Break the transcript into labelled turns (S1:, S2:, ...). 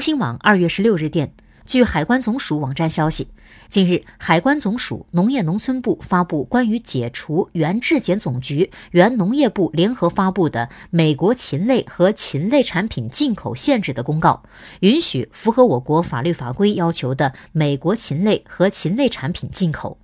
S1: 中新网二月十六日电据海关总署网站消息近日海关总署农业农村部发布关于解除原质检总局原农业部联合发布的美国禽类和禽类产品进口限制的公告允许符合我国法律法规要求的美国禽类和禽类产品进口。